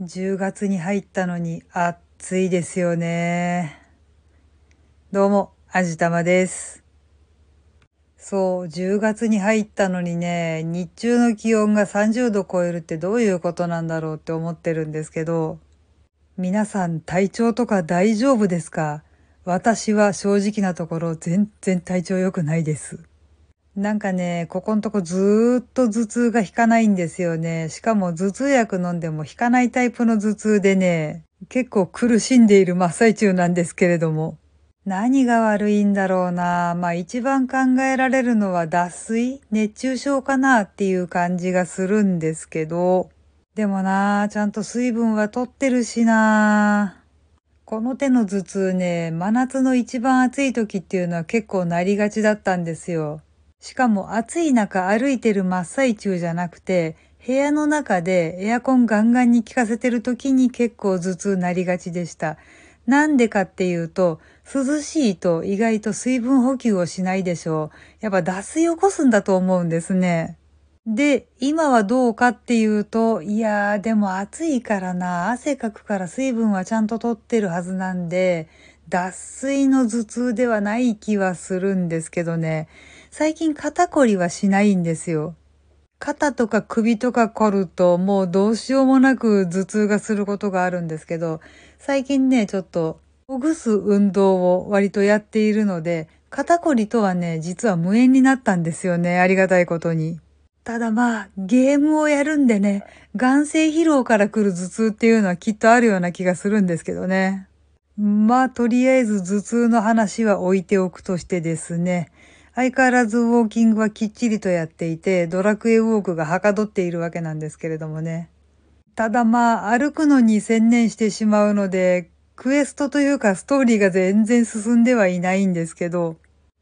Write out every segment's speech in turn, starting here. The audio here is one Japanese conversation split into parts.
10月に入ったのに暑いですよね。どうも、あじたまです。そう、10月に入ったのにね、日中の気温が30度超えるってどういうことなんだろうって思ってるんですけど、皆さん体調とか大丈夫ですか？私は正直なところ全然体調良くないです。なんかね、ここんとこずーっと頭痛が引かないんですよね。しかも頭痛薬飲んでも引かないタイプの頭痛でね、結構苦しんでいる真っ最中なんですけれども。何が悪いんだろうな。まあ一番考えられるのは脱水熱中症かなっていう感じがするんですけど。でもな、ちゃんと水分は取ってるしな。この手の頭痛ね、真夏の一番暑い時っていうのは結構なりがちだったんですよ。しかも暑い中歩いてる真っ最中じゃなくて、部屋の中でエアコンガンガンに効かせてる時に結構頭痛なりがちでした。なんでかっていうと、涼しいと意外と水分補給をしないでしょう。やっぱ脱水を起こすんだと思うんですね。で、今はどうかっていうと、いやーでも暑いからな、汗かくから水分はちゃんと取ってるはずなんで、脱水の頭痛ではない気はするんですけどね。最近肩こりはしないんですよ。肩とか首とか凝るともうどうしようもなく頭痛がすることがあるんですけど、最近ね、ちょっとほぐす運動を割とやっているので、肩こりとはね、実は無縁になったんですよね。ありがたいことに。ただまあ、ゲームをやるんでね、眼性疲労から来る頭痛っていうのはきっとあるような気がするんですけどね。まあ、とりあえず頭痛の話は置いておくとしてですね。相変わらずウォーキングはきっちりとやっていて、ドラクエウォークがはかどっているわけなんですけれどもね。ただまあ、歩くのに専念してしまうので、クエストというかストーリーが全然進んではいないんですけど、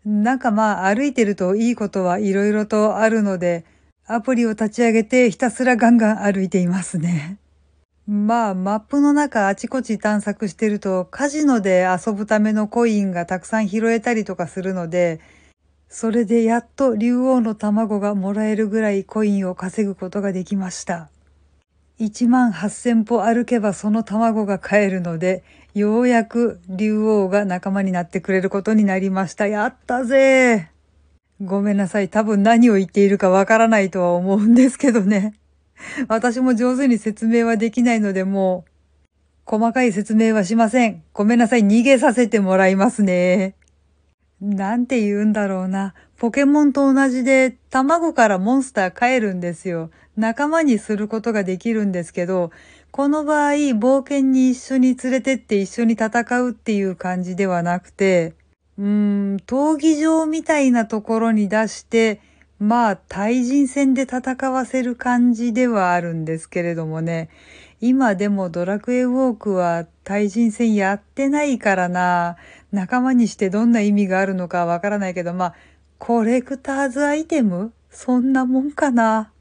なんかまあ歩いてるといいことはいろいろとあるので、アプリを立ち上げてひたすらガンガン歩いていますね。まあ、マップの中あちこち探索してると、カジノで遊ぶためのコインがたくさん拾えたりとかするので、それでやっと竜王の卵がもらえるぐらいコインを稼ぐことができました。1万8000歩歩けばその卵が買えるので、ようやく竜王が仲間になってくれることになりました。やったぜごめんなさい。多分何を言っているかわからないとは思うんですけどね。私も上手に説明はできないのでもう、細かい説明はしません。ごめんなさい。逃げさせてもらいますね。なんて言うんだろうな。ポケモンと同じで、卵からモンスター帰るんですよ。仲間にすることができるんですけど、この場合、冒険に一緒に連れてって一緒に戦うっていう感じではなくて、うーん、闘技場みたいなところに出して、まあ、対人戦で戦わせる感じではあるんですけれどもね。今でもドラクエウォークは対人戦やってないからな。仲間にしてどんな意味があるのかわからないけど、まあ、コレクターズアイテム？そんなもんかな。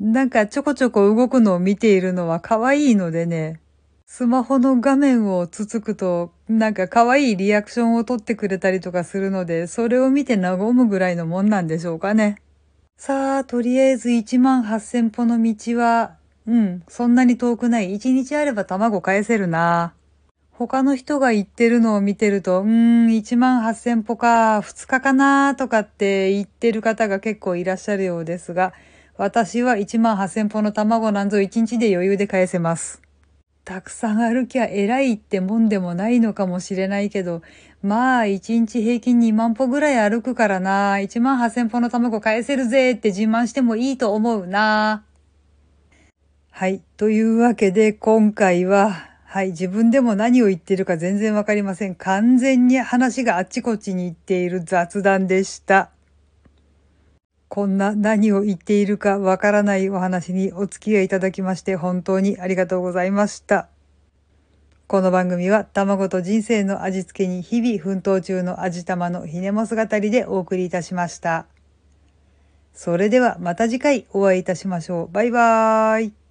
なんかちょこちょこ動くのを見ているのは可愛いのでね、スマホの画面をつつくと、なんか可愛いリアクションを取ってくれたりとかするので、それを見て和むぐらいのもんなんでしょうかね。さあ、とりあえず1万8000歩の道はうん、そんなに遠くない。一日あれば卵返せるな。他の人が言ってるのを見てると、うーん、1万8000歩か、2日かなとかって言ってる方が結構いらっしゃるようですが、私は1万8000歩の卵なんぞ1日で余裕で返せます。たくさん歩きゃ偉いってもんでもないのかもしれないけど、まあ1日平均2万歩ぐらい歩くからな、1万8000歩の卵返せるぜって自慢してもいいと思うな。はい。というわけで、今回は、はい。自分でも何を言ってるか全然わかりません。完全に話があっちこっちに行っている雑談でした。こんな何を言っているかわからないお話にお付き合いいただきまして本当にありがとうございました。この番組は卵と人生の味付けに日々奮闘中の味玉のひねも姿でお送りいたしました。それではまた次回お会いいたしましょう。バイバーイ。